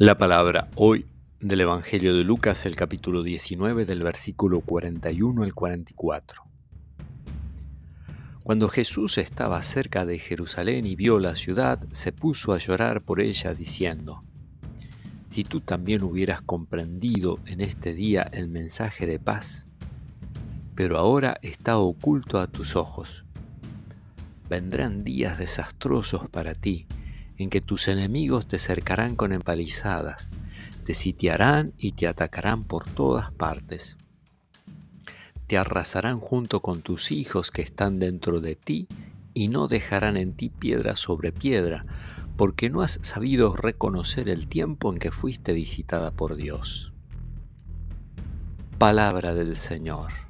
La palabra hoy del Evangelio de Lucas, el capítulo 19, del versículo 41 al 44. Cuando Jesús estaba cerca de Jerusalén y vio la ciudad, se puso a llorar por ella, diciendo, Si tú también hubieras comprendido en este día el mensaje de paz, pero ahora está oculto a tus ojos. Vendrán días desastrosos para ti, en que tus enemigos te cercarán con empalizadas, te sitiarán y te atacarán por todas partes. Te arrasarán junto con tus hijos que están dentro de ti y no dejarán en ti piedra sobre piedra, porque no has sabido reconocer el tiempo en que fuiste visitada por Dios. Palabra del Señor.